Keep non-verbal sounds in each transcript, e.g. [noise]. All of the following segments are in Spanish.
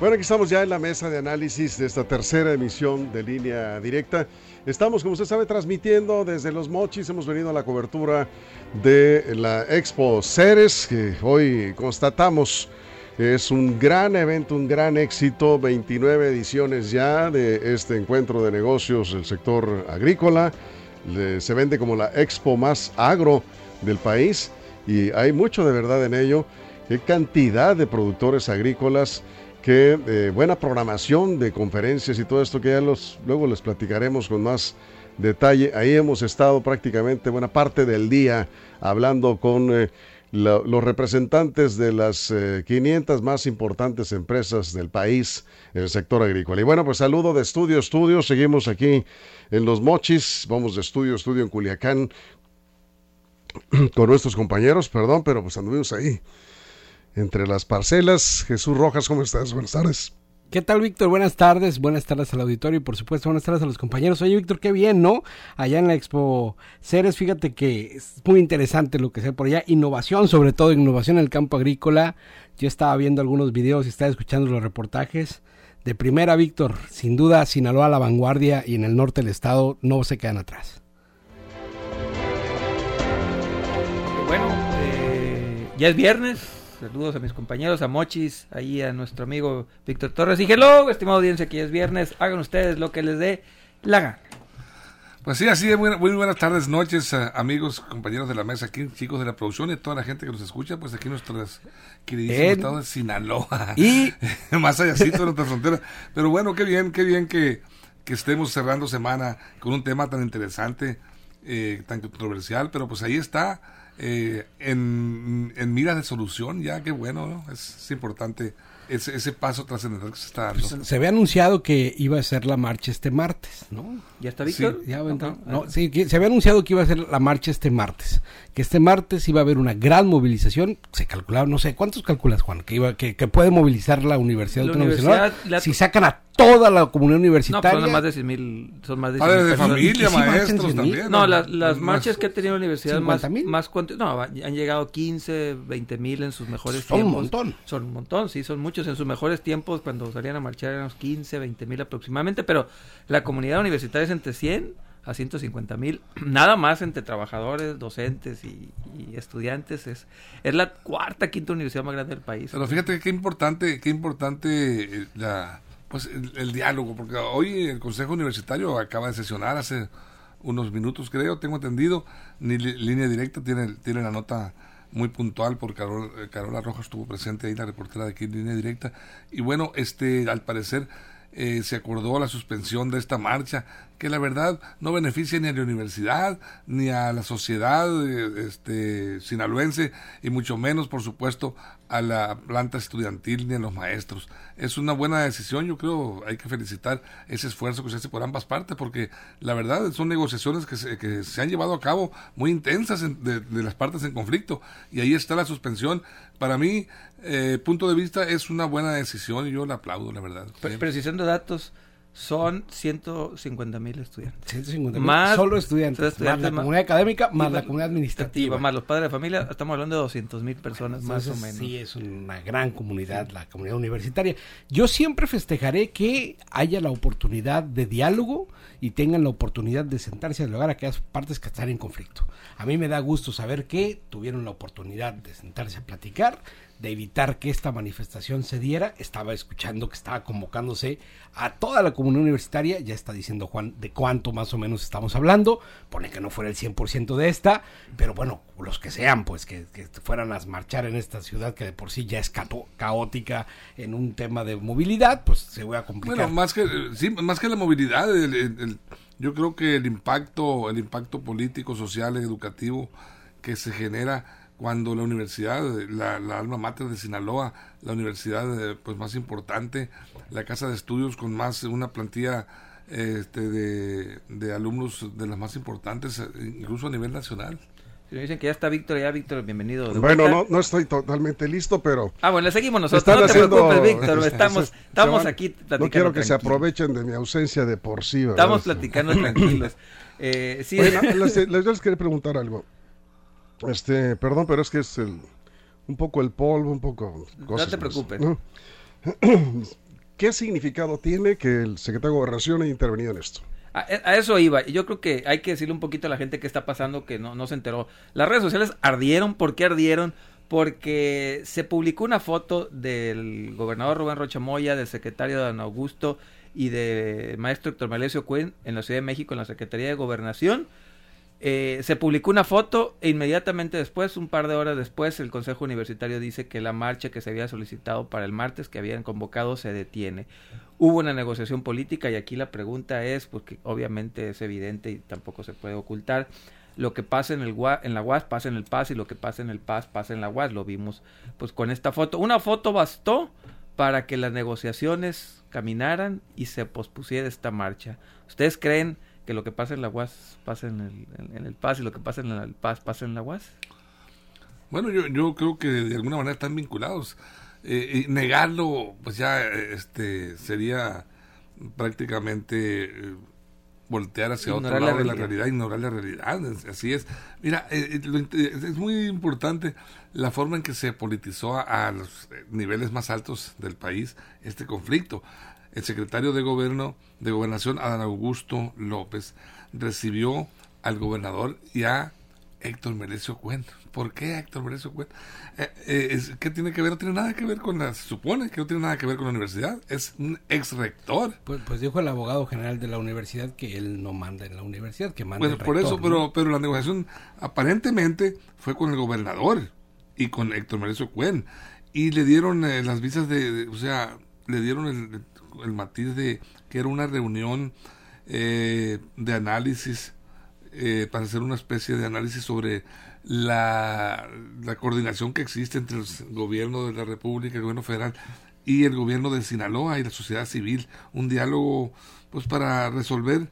Bueno, aquí estamos ya en la mesa de análisis de esta tercera emisión de línea directa. Estamos, como usted sabe, transmitiendo desde Los Mochis. Hemos venido a la cobertura de la Expo Ceres, que hoy constatamos es un gran evento, un gran éxito. 29 ediciones ya de este encuentro de negocios del sector agrícola. se vende como la expo más agro del país y hay mucho de verdad en ello. Qué cantidad de productores agrícolas qué eh, buena programación de conferencias y todo esto que ya los, luego les platicaremos con más detalle. Ahí hemos estado prácticamente buena parte del día hablando con eh, los representantes de las 500 eh, más importantes empresas del país en el sector agrícola. Y bueno, pues saludo de estudio, estudio. Seguimos aquí en Los Mochis. Vamos de estudio, estudio en Culiacán con nuestros compañeros, perdón, pero pues anduvimos ahí entre las parcelas. Jesús Rojas, ¿cómo estás? Buenas tardes. ¿Qué tal, Víctor? Buenas tardes, buenas tardes al auditorio y por supuesto buenas tardes a los compañeros. Oye, Víctor, qué bien, ¿no? Allá en la Expo Ceres, fíjate que es muy interesante lo que sea por allá. Innovación, sobre todo innovación en el campo agrícola. Yo estaba viendo algunos videos y estaba escuchando los reportajes. De primera, Víctor, sin duda, Sinaloa a la vanguardia y en el norte del estado no se quedan atrás. Bueno, eh, ya es viernes, Saludos a mis compañeros, a Mochis, ahí a nuestro amigo Víctor Torres. Y hello, estimado audiencia, aquí es viernes. Hagan ustedes lo que les dé la gana. Pues sí, así de muy, buenas tardes, noches, eh, amigos, compañeros de la mesa, aquí, chicos de la producción y toda la gente que nos escucha, pues aquí nuestros queridísimos estados de Sinaloa. Y [laughs] más allá de nuestra frontera. Pero bueno, qué bien, qué bien que, que estemos cerrando semana con un tema tan interesante, eh, tan controversial, pero pues ahí está eh, en, en miras de solución, ya que bueno, es, importante ese, ese paso trascendental que se está dando. Pues, se había anunciado que iba a ser la marcha este martes, ¿no? ¿Ya está Víctor? Sí, ya no, sí, se había anunciado que iba a ser la marcha este martes, que este martes iba a haber una gran movilización, se calculaba, no sé, ¿cuántos calculas, Juan? Que iba que, que puede movilizar la Universidad la Autónoma de Si sacan a toda la comunidad universitaria. No, son más de 100 mil, son más de Padres de familia, maestros también. No, las, las marchas que ha tenido la universidad más, más, no, han llegado 15, 20 mil en sus mejores tiempos. Son un montón. Son un montón, sí, son muchos. En sus mejores tiempos, cuando salían a marchar eran unos 15, 20 mil aproximadamente, pero la comunidad universitaria es entre 100 a 150 mil, [clears throat] nada más entre trabajadores, docentes y, estudiantes. Es, es la cuarta, quinta universidad más grande del país. Pero fíjate qué importante, qué importante eh, la pues el, diálogo, porque hoy el Consejo Universitario acaba de sesionar hace unos minutos, creo, tengo entendido, ni línea directa tiene, tiene la nota muy puntual porque eh, Carola Rojas estuvo presente ahí, la reportera de aquí en línea directa, y bueno, este, al parecer eh, se acordó la suspensión de esta marcha, que la verdad no beneficia ni a la universidad, ni a la sociedad eh, este, sinaloense, y mucho menos, por supuesto, a la planta estudiantil ni a los maestros. Es una buena decisión, yo creo, hay que felicitar ese esfuerzo que se hace por ambas partes, porque la verdad son negociaciones que se, que se han llevado a cabo muy intensas de, las partes en conflicto, y ahí está la suspensión. Para mí, eh, punto de vista, es una buena decisión y yo la aplaudo, la verdad. precisando datos, son 150 mil estudiantes. 150 más solo estudiantes, más la comunidad académica, más la comunidad administrativa. Más los padres de familia, estamos hablando de 200 mil personas más o menos. Sí, es una gran comunidad, la comunidad universitaria. Yo siempre festejaré que haya la oportunidad de diálogo y tengan la oportunidad de sentarse a dialogar a aquellas partes que están en conflicto. A mí me da gusto saber que tuvieron la oportunidad de sentarse a platicar, de evitar que esta manifestación se diera. Estaba escuchando que estaba convocándose a toda la comunidad universitaria. Ya está diciendo Juan de cuánto más o menos estamos hablando. Pone que no fuera el 100% de esta, pero bueno, los que sean, pues que, fueran a marchar en esta ciudad que de por sí ya es caótica en un tema de movilidad, pues se voy a complicar. Bueno, más que, sí, más que la movilidad, yo creo que el impacto, el impacto político, social, educativo que se genera cuando la universidad, la, la alma mater de Sinaloa, la universidad eh, pues más importante, la casa de estudios con más una plantilla este, de, de alumnos de las más importantes, eh, incluso a nivel nacional. Si me dicen que ya está Víctor, ya Víctor, bienvenido. de Bueno, no, no estoy totalmente listo, pero Ah, bueno, le seguimos nosotros. están no te haciendo... preocupes, Víctor. [laughs] Estamos, estamos van- aquí platicando. No quiero que se aprovechen de mi ausencia de por sí, ¿verdad? Estamos platicando tranquilos. Eh, sí, Oye, no, les, les- les quería preguntar algo. Este, perdón, pero es que es el, un poco el polvo, un poco cosas te preocupes. ¿no? [clears throat] ¿Qué significado tiene que el secretario de Gobernación haya intervenido en esto? A, a eso iba. Yo creo que hay que decirle un poquito a la gente qué está pasando que no, no se enteró. Las redes sociales ardieron. ¿Por qué ardieron? Porque se publicó una foto del gobernador Rubén Rocha Moya, del secretario Dan Augusto y de maestro Héctor Malesio Cuen en la Ciudad de México en la Secretaría de Gobernación. Eh, se publicó una foto e inmediatamente después, un par de horas después, el Consejo Universitario dice que la marcha que se había solicitado para el martes, que habían convocado, se detiene. Hubo una negociación política y aquí la pregunta es, porque obviamente es evidente y tampoco se puede ocultar, lo que pasa en, el, en la UAS pasa en el PAS y lo que pasa en el PAS pasa en la UAS, lo vimos pues con esta foto. Una foto bastó para que las negociaciones caminaran y se pospusiera esta marcha. ¿Ustedes creen que lo que pasa en la UAS pasa en el, en- en el PAS y lo que pasa en el PAS pasa en la UAS? Bueno, yo, yo creo que de alguna manera están vinculados. Eh, y negarlo, pues ya este sería prácticamente eh, voltear hacia Ignorar otro la lado de la realidad. ignorar la realidad. Así es. Mira, eh, lo es muy importante la forma en que se politizó a, a los niveles más altos del país este conflicto. El secretario de Gobierno de Gobernación, Adán Augusto López, recibió al gobernador y a Héctor Merecio Cuen. ¿Por qué Héctor Merecio Cuen? Eh, eh, es- ¿Qué tiene que ver? No tiene nada que ver con la... Se supone que no tiene nada que ver con la universidad. Es un ex rector. Pues, pues dijo el abogado general de la universidad que él no manda en la universidad, que manda Bueno, el por rector, eso, ¿no? pero, pero la negociación aparentemente fue con el gobernador y con Héctor Merecio Cuen. Y le dieron eh, las visas de, de- o sea, le dieron el, el matiz de que era una reunión eh, de análisis eh, para hacer una especie de análisis sobre la, la coordinación que existe entre el gobierno de la República, el gobierno federal y el gobierno de Sinaloa y la sociedad civil. Un diálogo, pues, para resolver,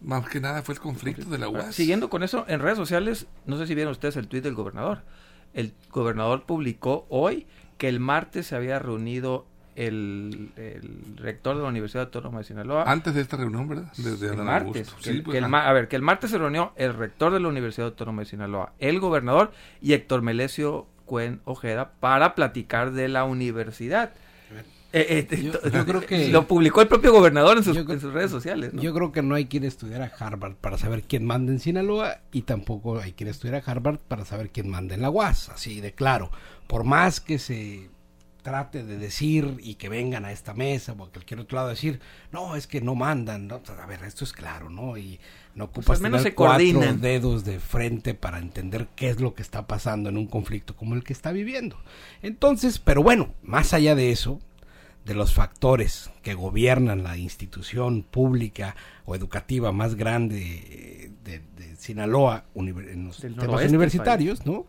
más que nada, fue el conflicto de la UAS. Siguiendo con eso, en redes sociales, no sé si vieron ustedes el tuit del gobernador. El gobernador publicó hoy que el martes se había reunido el, el rector de la Universidad Autónoma de Sinaloa. Antes de esta reunión, ¿verdad? Desde el martes. Que Sí, pues, que el ah. ma- a ver, que el martes se reunió el rector de la Universidad Autónoma de Sinaloa, el gobernador y Héctor Melesio Cuen Ojeda para platicar de la universidad. Eh, eh, Yo- creo que- [laughs] lo publicó el propio gobernador en sus, Yo- en sus redes sociales. ¿no? Yo creo que no hay quien estudiar a Harvard para saber quién manda en Sinaloa y tampoco hay quien estudiar a Harvard para saber quién manda en la UAS, así de claro. Por más que se trate de decir y que vengan a esta mesa o a cualquier otro lado a decir, no, es que no mandan, ¿no? Pues, a ver, esto es claro, ¿no? Y no Pues ocupas al menos tener se cuatro dedos de frente para entender qué es lo que está pasando en un conflicto como el que está viviendo. Entonces, pero bueno, más allá de eso, de los factores que gobiernan la institución pública o educativa más grande eh, de, de Sinaloa en los Del temas universitarios, ¿no?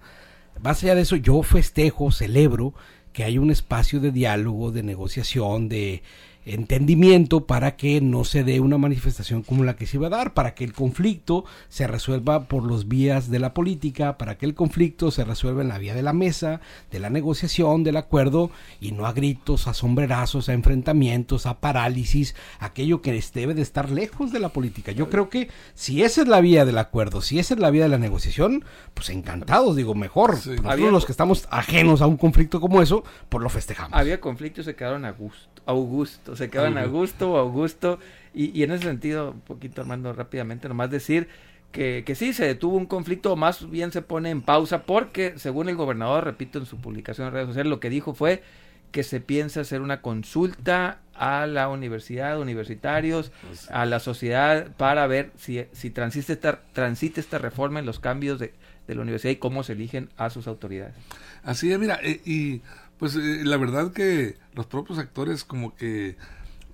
Más allá de eso, yo festejo, celebro que hay un espacio de diálogo, de negociación, de entendimiento para que no se dé una manifestación como la que se iba a dar, para que el conflicto se resuelva por los vías de la política, para que el conflicto se resuelva en la vía de la mesa, de la negociación, del acuerdo, y no a gritos, a sombrerazos, a enfrentamientos, a parálisis, aquello que debe de estar lejos de la política. Yo creo que si esa es la vía del acuerdo, si esa es la vía de la negociación, pues encantados, digo, mejor. Sí. Nosotros Había- los que estamos ajenos a un conflicto como eso, pues lo festejamos. Había conflictos, se quedaron a gusto, Augusto, se quedaron a gusto o Augusto, y, y en ese sentido, un poquito Armando rápidamente, nomás decir que, que sí, se detuvo un conflicto, o más bien se pone en pausa, porque según el gobernador, repito en su publicación en redes sociales, lo que dijo fue que se piensa hacer una consulta a la universidad, universitarios, a la sociedad, para ver si, si transita, esta, transita esta reforma en los cambios de, de la universidad y cómo se eligen a sus autoridades. Así es, mira, eh, y pues eh, la verdad que los propios actores como que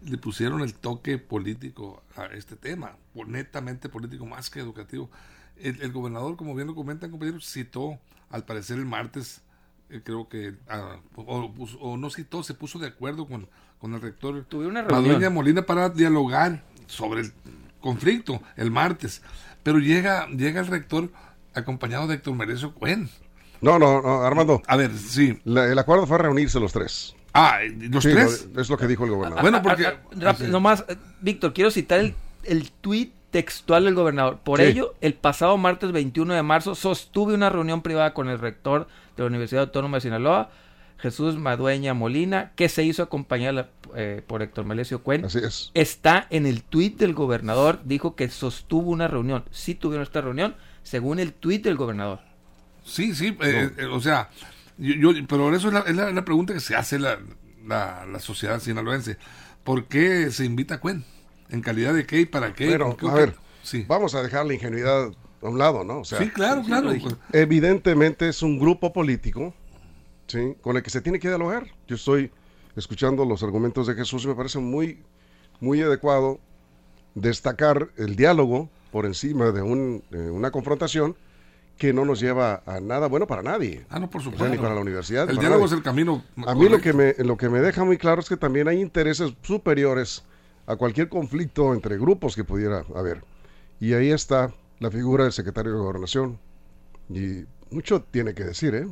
le pusieron el toque político a este tema, netamente político más que educativo. El, el gobernador, como bien lo comentan compañeros, citó al parecer el martes, eh, creo que, ah, o, o, no todo se puso de acuerdo con, con el rector Tuvieron una reunión. Molina para dialogar sobre el conflicto el martes. Pero llega, llega el rector acompañado de Héctor Merecio Cuen. No, no, no, Armando. A ver, sí. el acuerdo fue reunirse los tres. Ah, ¿los tres? Es lo que dijo el gobernador. Bueno, porque... Ah, ah, nomás, eh, Víctor, quiero citar el, el tuit textual del gobernador. Por ello, el pasado martes 21 de marzo sostuve una reunión privada con el rector de la Universidad Autónoma de Sinaloa, Jesús Madueña Molina, que se hizo acompañar eh, por Héctor Melesio Cuen. Así es. Está en el tuit del gobernador, dijo que sostuvo una reunión. Sí tuvieron esta reunión, según el tuit del gobernador. Sí, sí, eh, eh, o sea, yo, pero eso es la, pregunta que se hace la, la, sociedad sinaloense. ¿Por qué se invita a Cuen? ¿En calidad de qué y para qué? Pero, a ver, sí. vamos a dejar la ingenuidad a un lado, ¿no? sí, claro, claro. Evidentemente es un grupo político ¿sí? con el que se tiene que dialogar. Yo estoy escuchando los argumentos de Jesús y me parece muy, muy adecuado destacar el diálogo por encima de, un, una confrontación que no nos lleva a nada bueno para nadie. Ah, no, por supuesto. ni para la universidad. El diálogo es el camino. A mí lo que, me, lo que me deja muy claro es que también hay intereses superiores a cualquier conflicto entre grupos que pudiera haber. Y ahí está la figura del secretario de Gobernación. Y mucho tiene que decir, ¿eh?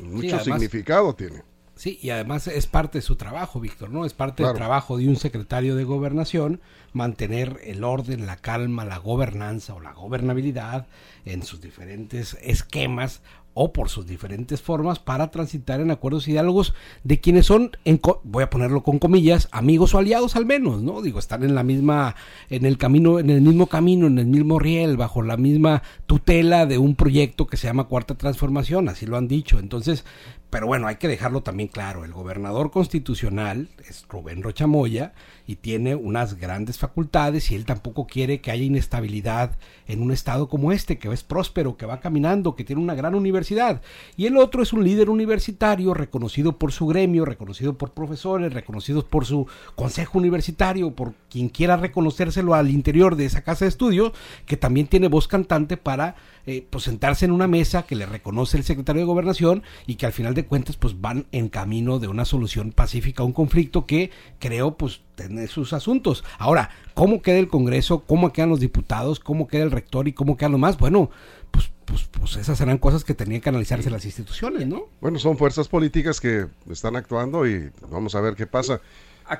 Mucho significado tiene. Sí, y además es parte de su trabajo, Víctor, ¿no? Es parte del trabajo de un secretario de gobernación mantener el orden, la calma, la gobernanza o la gobernabilidad en sus diferentes esquemas o por sus diferentes formas para transitar en acuerdos y diálogos de quienes son, en voy a ponerlo con comillas, amigos o aliados al menos, ¿no? Digo, están en la misma, en el camino, en el mismo camino, en el mismo riel, bajo la misma tutela de un proyecto que se llama Cuarta Transformación, así lo han dicho. Entonces, pero bueno, hay que dejarlo también claro, el gobernador constitucional es Rubén Rochamoya y tiene unas grandes facultades y él tampoco quiere que haya inestabilidad en un estado como este, que es próspero, que va caminando, que tiene una gran universidad. Y el otro es un líder universitario reconocido por su gremio, reconocido por profesores, reconocido por su consejo universitario, por quien quiera reconocérselo al interior de esa casa de estudio, que también tiene voz cantante para eh, pues sentarse en una mesa que le reconoce el secretario de gobernación y que al final de cuentas pues van en camino de una solución pacífica a un conflicto que creo pues tiene sus asuntos. Ahora, ¿cómo queda el Congreso? ¿Cómo quedan los diputados? ¿Cómo queda el rector? ¿Y cómo quedan los más? Bueno, pues, pues, pues esas serán cosas que tenían que analizarse las instituciones, ¿no? Bueno, son fuerzas políticas que están actuando y vamos a ver qué pasa.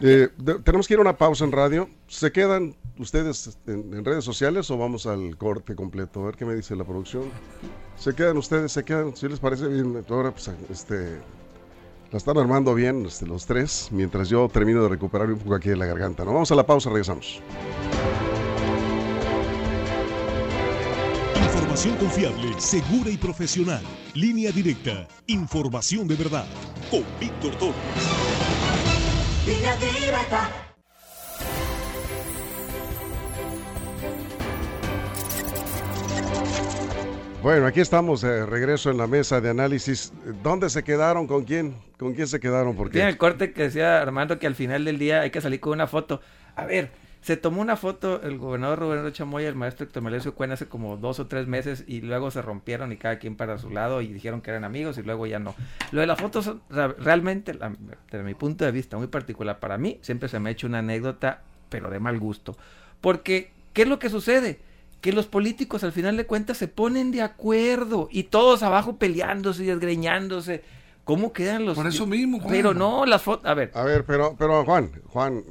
Eh, tenemos que ir a una pausa en radio. ¿Se quedan ustedes en, redes sociales o vamos al corte completo? A ver qué me dice la producción. ¿Se quedan ustedes? ¿Se quedan? Si les parece bien, ahora pues este, la están armando bien este, los tres, mientras yo termino de recuperar un poco aquí en la garganta. ¿no? Vamos a la pausa, regresamos. Información confiable, segura y profesional. Línea directa. Información de verdad. Con Víctor Torres. Bueno, aquí estamos de regreso en la mesa de análisis. ¿Dónde se quedaron? ¿Con quién? ¿Con quién se quedaron? Porque Tiene el corte que decía Armando que al final del día hay que salir con una foto. A ver, se tomó una foto el gobernador Rubén Rocha Moya y el maestro Héctor Melesio Cuen hace como dos o tres meses y luego se rompieron y cada quien para su lado y dijeron que eran amigos y luego ya no. Lo de las fotos, realmente, desde mi punto de vista muy particular, para mí siempre se me ha hecho una anécdota, pero de mal gusto. Porque, ¿qué es lo que sucede? Que los políticos al final de cuentas se ponen de acuerdo y todos abajo peleándose y desgreñándose. ¿Cómo quedan los... Por eso mismo, Juan. Pero no, las fotos... A ver. A ver, pero, pero Juan, Juan,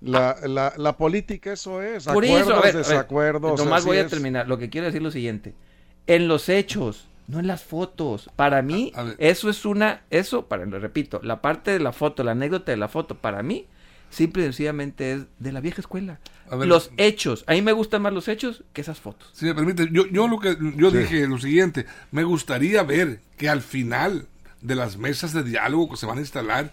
la, la, la, política eso es, Por acuerdos, eso, desacuerdos. Nomás voy a terminar. Lo que quiero decir es lo siguiente. En los hechos, no en las fotos. Para mí, eso es una, eso, para lo repito, la parte de la foto, la anécdota de la foto, para mí, simple y sencillamente es de la vieja escuela. los hechos, a mí me gustan más los hechos que esas fotos. Si me permite, yo, yo lo que yo dije lo siguiente, me gustaría ver que al final de las mesas de diálogo que se van a instalar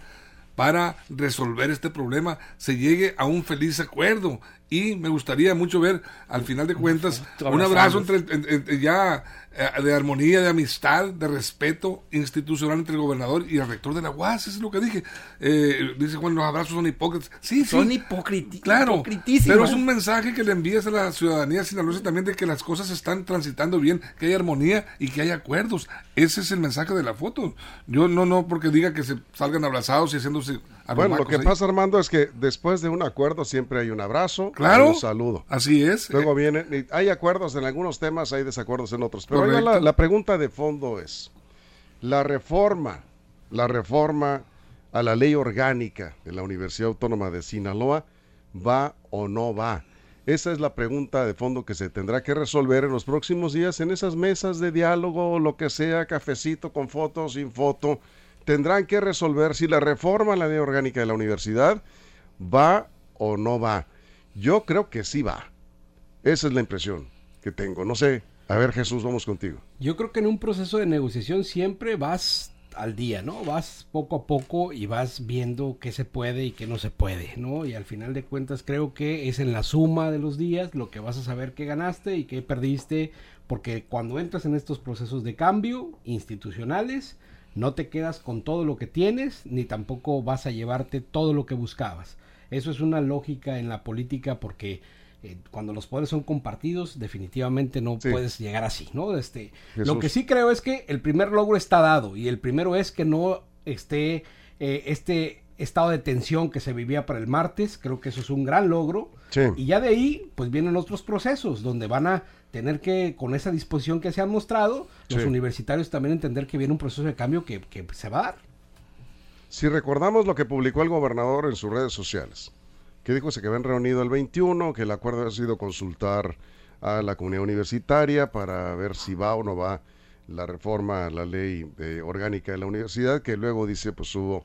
para resolver este problema se llegue a un feliz acuerdo. Y me gustaría mucho ver al final de cuentas un abrazo entre, en- en- ya de armonía, de amistad, de respeto institucional entre el gobernador y el rector de la UAS, eso es lo que dije. Eh, dice Juan, los abrazos son hipócritas. Sí, sí. Son hipocriti- Claro, pero es un mensaje que le envías a la ciudadanía sinaloense también de que las cosas están transitando bien, que hay armonía y que hay acuerdos. Ese es el mensaje de la foto. Yo no, no porque diga que se salgan abrazados y haciéndose Bueno, lo que ahí. pasa, Armando, es que después de un acuerdo siempre hay un abrazo, Claro. y un saludo. Así es. Luego Eh, viene, y hay acuerdos en algunos temas, hay desacuerdos en otros. Pero la, pregunta de fondo es, la reforma, la reforma a la ley orgánica de la Universidad Autónoma de Sinaloa, ¿va o no va? Esa es la pregunta de fondo que se tendrá que resolver en los próximos días en esas mesas de diálogo lo que sea, cafecito con foto, sin foto. Tendrán que resolver si la reforma a la ley orgánica de la universidad va o no va. Yo creo que sí va. Esa es la impresión que tengo. No sé. A ver, Jesús, vamos contigo. Yo creo que en un proceso de negociación siempre vas al día, ¿no? Vas poco a poco y vas viendo qué se puede y qué no se puede, ¿no? Y al final de cuentas creo que es en la suma de los días lo que vas a saber qué ganaste y qué perdiste, porque cuando entras en estos procesos de cambio institucionales, no te quedas con todo lo que tienes, ni tampoco vas a llevarte todo lo que buscabas. Eso es una lógica en la política porque eh, cuando los poderes son compartidos, definitivamente no Sí. puedes llegar así, ¿no? Este, Jesús. lo que sí creo es que el primer logro está dado y el primero es que no esté eh, este estado de tensión que se vivía para el martes, creo que eso es un gran logro. Sí. Y ya de ahí, pues vienen otros procesos donde van a tener que, con esa disposición que se han mostrado, los universitarios también entender que viene un proceso de cambio que, que se va a dar. Si recordamos lo que publicó el gobernador en sus redes sociales, que dijo que se habían reunido el 21, que el acuerdo ha sido consultar a la comunidad universitaria para ver si va o no va la reforma a la ley eh, orgánica de la universidad, que luego dice pues hubo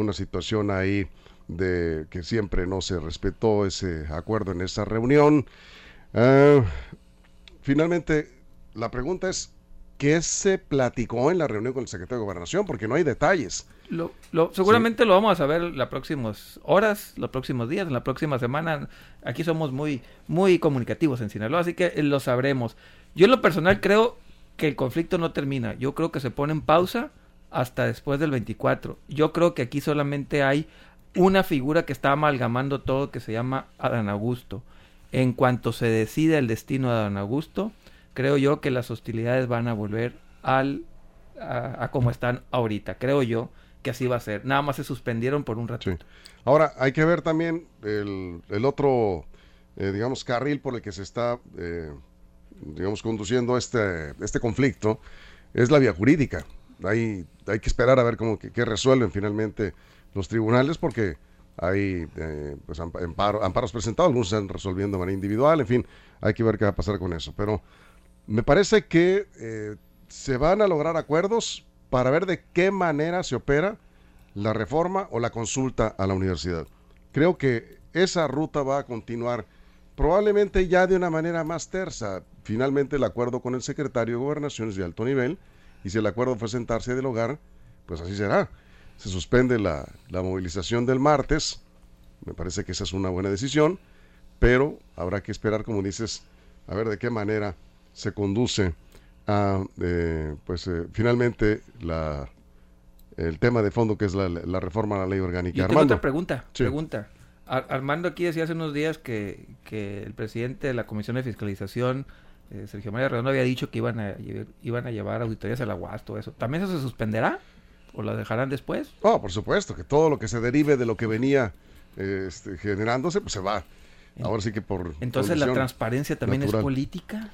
una situación ahí de que siempre no se respetó ese acuerdo en esa reunión. Ah, finalmente, la pregunta es, ¿qué se platicó en la reunión con el secretario de Gobernación? Porque no hay detalles. Lo, lo- seguramente lo vamos a saber las próximas horas, los próximos días, en la próxima semana. Aquí somos muy, muy comunicativos en Sinaloa, así que eh, lo sabremos. Yo en lo personal creo que el conflicto no termina. Yo creo que se pone en pausa hasta después del 24. Yo creo que aquí solamente hay una figura que está amalgamando todo que se llama Adán Augusto. En cuanto se decide el destino de Adán Augusto, creo yo que las hostilidades van a volver al a, como están ahorita. Creo yo que así va a ser. Nada más se suspendieron por un rato. Sí. Ahora, hay que ver también el, el otro, eh, digamos, carril por el que se está, eh, digamos, conduciendo este, este conflicto, es la vía jurídica. Hay, hay que esperar a ver cómo que, resuelven finalmente los tribunales, porque hay eh, pues, ampa- amparo- amparos presentados, algunos están resolviendo de manera individual, en fin, hay que ver qué va a pasar con eso. Pero me parece que eh, se van a lograr acuerdos para ver de qué manera se opera la reforma o la consulta a la universidad. Creo que esa ruta va a continuar probablemente ya de una manera más tersa. Finalmente el acuerdo con el secretario de Gobernación es de alto nivel y si el acuerdo fue sentarse del hogar, pues así será. Se suspende la, la movilización del martes, me parece que esa es una buena decisión, pero habrá que esperar, como dices, a ver de qué manera se conduce a, eh, pues eh, finalmente la, el tema de fondo que es la, la reforma a la ley orgánica. Yo tengo Armando. otra pregunta. Sí. Pregunta. Ar- Armando aquí decía hace unos días que, que el presidente de la Comisión de Fiscalización, eh, Sergio María Redondo, había dicho que iban a, iban a llevar auditorías a la UAS, todo eso. ¿También eso se suspenderá? ¿O lo dejarán después? Oh, por supuesto, que todo lo que se derive de lo que venía eh, este, generándose, pues se va. Ahora sí que por... Entonces la transparencia también natural. es política.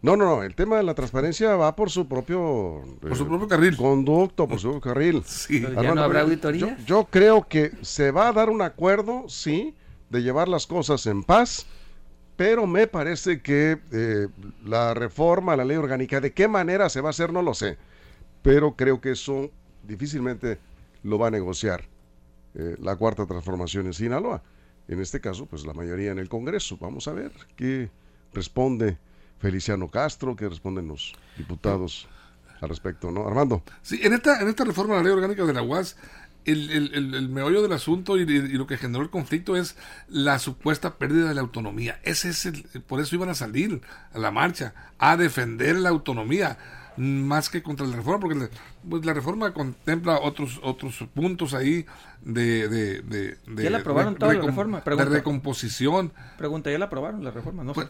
No, no, no, el tema de la transparencia va por su propio... Por su eh, propio carril. Conducto, por su propio carril. Sí. Armando, no habrá auditoría. Yo, yo creo que se va a dar un acuerdo, sí, de llevar las cosas en paz, pero me parece que eh, la reforma, la ley orgánica, de qué manera se va a hacer, no lo sé, pero creo que eso difícilmente lo va a negociar eh, la cuarta transformación en Sinaloa. En este caso, pues la mayoría en el Congreso. Vamos a ver qué responde Feliciano Castro, qué responden los diputados al respecto, ¿no? Armando. Sí, en esta, en esta reforma de la ley orgánica de la UAS, el, el, el, meollo del asunto y, lo que generó el conflicto es la supuesta pérdida de la autonomía. Ese es el, por eso iban a salir a la marcha, a defender la autonomía más que contra la reforma, porque pues, la reforma contempla otros otros puntos ahí de... de, de, ¿Ya la aprobaron toda la reforma? De recomposición. Pregunta, ¿ya la aprobaron la reforma? No pues,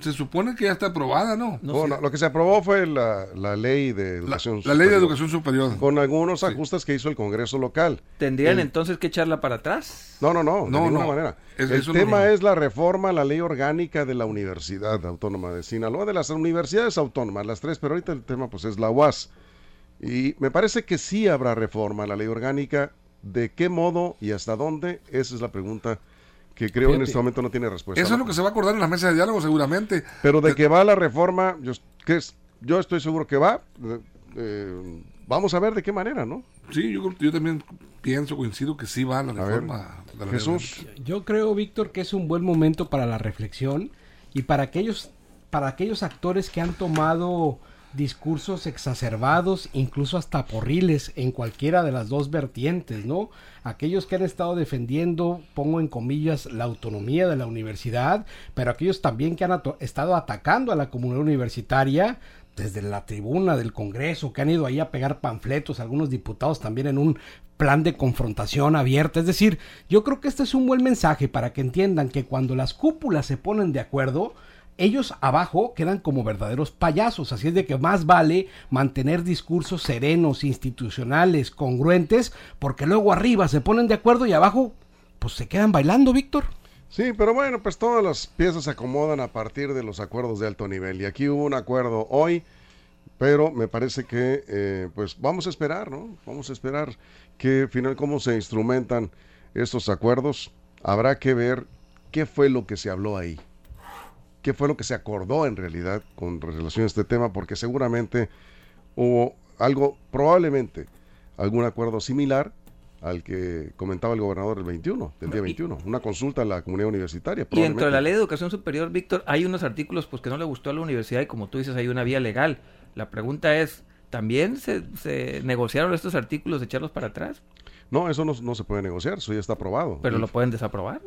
se, supone que ya está aprobada, ¿no? no, lo que se aprobó fue la, la ley de educación la, la ley de educación superior. Con algunos ajustes que hizo el Congreso local. ¿Tendrían entonces que echarla para atrás? No, no, no, de ninguna manera. el tema es la reforma a la ley orgánica de la Universidad Autónoma de Sinaloa, de las universidades autónomas, las tres, pero ahorita el tema pues es la UAS. Y me parece que sí habrá reforma a la ley orgánica. ¿De qué modo y hasta dónde? Esa es la pregunta que creo en este momento no tiene respuesta. Eso es lo que se va a acordar en la mesa de diálogo seguramente. Pero de que va la reforma, yo, que es, yo estoy seguro que va. Eh, vamos a ver de qué manera, ¿no? Sí, yo, yo también pienso, coincido que sí va la reforma. Jesús. Yo creo, Víctor, que es un buen momento para la reflexión y para aquellos, para aquellos actores que han tomado discursos exacerbados, incluso hasta porriles en cualquiera de las dos vertientes, ¿no? Aquellos que han estado defendiendo, pongo en comillas, la autonomía de la universidad, pero aquellos también que han estado atacando a la comunidad universitaria desde la tribuna del Congreso, que han ido ahí a pegar panfletos, algunos diputados también en un plan de confrontación abierta. Es decir, yo creo que este es un buen mensaje para que entiendan que cuando las cúpulas se ponen de acuerdo, ellos abajo quedan como verdaderos payasos, así es de que más vale mantener discursos serenos, institucionales, congruentes, porque luego arriba se ponen de acuerdo y abajo pues se quedan bailando, Víctor. Sí, pero bueno, pues todas las piezas se acomodan a partir de los acuerdos de alto nivel y aquí hubo un acuerdo hoy, pero me parece que eh, pues vamos a esperar, ¿no? Vamos a esperar que final cómo se instrumentan estos acuerdos. Habrá que ver qué fue lo que se habló ahí qué fue lo que se acordó en realidad con relación a este tema, porque seguramente hubo algo, probablemente algún acuerdo similar al que comentaba el gobernador el 21, del día 21, una consulta a la comunidad universitaria. Y dentro de la ley de educación superior, Víctor, hay unos artículos pues que no le gustó a la universidad y como tú dices, hay una vía legal. La pregunta es, ¿también se, negociaron estos artículos de echarlos para atrás? No, eso no, no, se puede negociar, eso ya está aprobado. ¿Pero lo pueden desaprobar?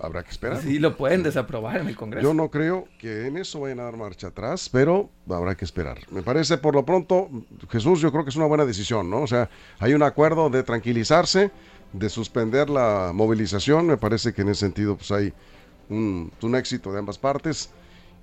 habrá que esperar. Sí, lo pueden desaprobar en el Congreso. Yo no creo que en eso vayan a dar marcha atrás, pero habrá que esperar. Me parece, por lo pronto, Jesús, yo creo que es una buena decisión, ¿no? O sea, hay un acuerdo de tranquilizarse, de suspender la movilización. Me parece que en ese sentido, pues hay un, un éxito de ambas partes.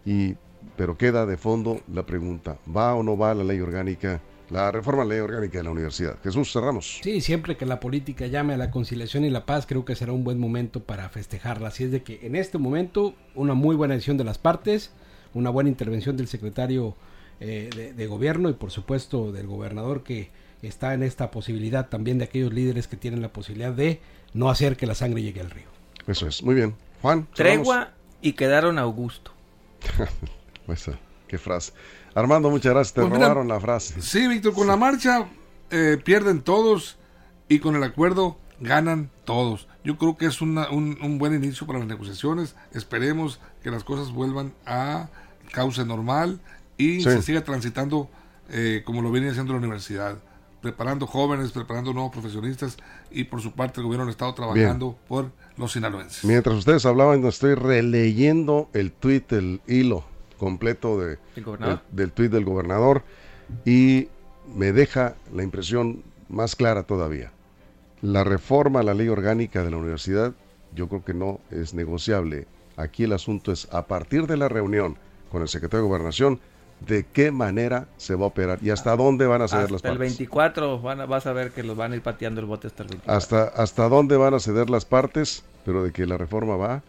Y, pero queda de fondo la pregunta: ¿va o no va la ley orgánica? La reforma ley orgánica de la universidad. Jesús, cerramos. Sí, siempre que la política llame a la conciliación y la paz, creo que será un buen momento para festejarla. Así es de que en este momento, una muy buena decisión de las partes, una buena intervención del secretario eh, de, gobierno y por supuesto del gobernador que está en esta posibilidad también de aquellos líderes que tienen la posibilidad de no hacer que la sangre llegue al río. Eso es, muy bien. Juan. Tregua y quedaron a Augusto. [laughs] pues, qué frase. Armando, muchas gracias. Te pues robaron la frase. Sí, Víctor, con la marcha eh, pierden todos y con el acuerdo ganan todos. Yo creo que es un, un, buen inicio para las negociaciones. Esperemos que las cosas vuelvan a cauce normal y se siga transitando eh, como lo viene haciendo la universidad. Preparando jóvenes, preparando nuevos profesionistas y por su parte el gobierno ha estado trabajando por los sinaloenses. Mientras ustedes hablaban, estoy releyendo el tweet, el hilo completo de, del tuit del gobernador y me deja la impresión más clara todavía. La reforma a la ley orgánica de la universidad yo creo que no es negociable. Aquí el asunto es a partir de la reunión con el secretario de Gobernación, de qué manera se va a operar y hasta dónde van a ceder las partes. Hasta el 24 vas a ver que los van a ir pateando el bote hasta el 24. Hasta, hasta dónde van a ceder las partes, pero de que la reforma va,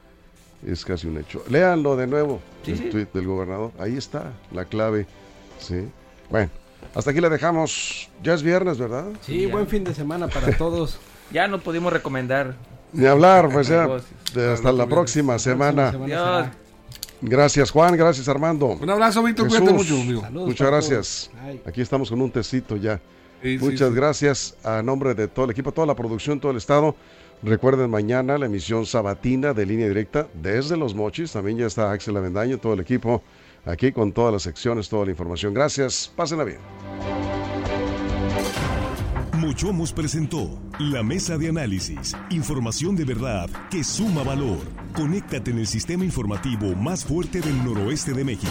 es casi un hecho. Léanlo de nuevo, el tweet del gobernador. Ahí está la clave. Sí. Bueno, hasta aquí la dejamos. Ya es viernes, ¿verdad? Sí, buen fin de semana para [laughs] todos. ya no pudimos recomendar. Ni hablar, pues ya. hasta la próxima semana. Gracias, Juan. Gracias, Armando. Un abrazo, Víctor. Cuídate mucho, amigo. Muchas gracias. Aquí estamos con un tecito ya. Muchas gracias a nombre de todo el equipo, toda la producción, todo el estado. Recuerden mañana la emisión sabatina de línea directa desde Los Mochis. También ya está Axel Avendaño, todo el equipo aquí con todas las secciones, toda la información. Gracias, pásenla bien. Mochomos presentó la mesa de análisis, información de verdad que suma valor. Conéctate en el sistema informativo más fuerte del noroeste de México.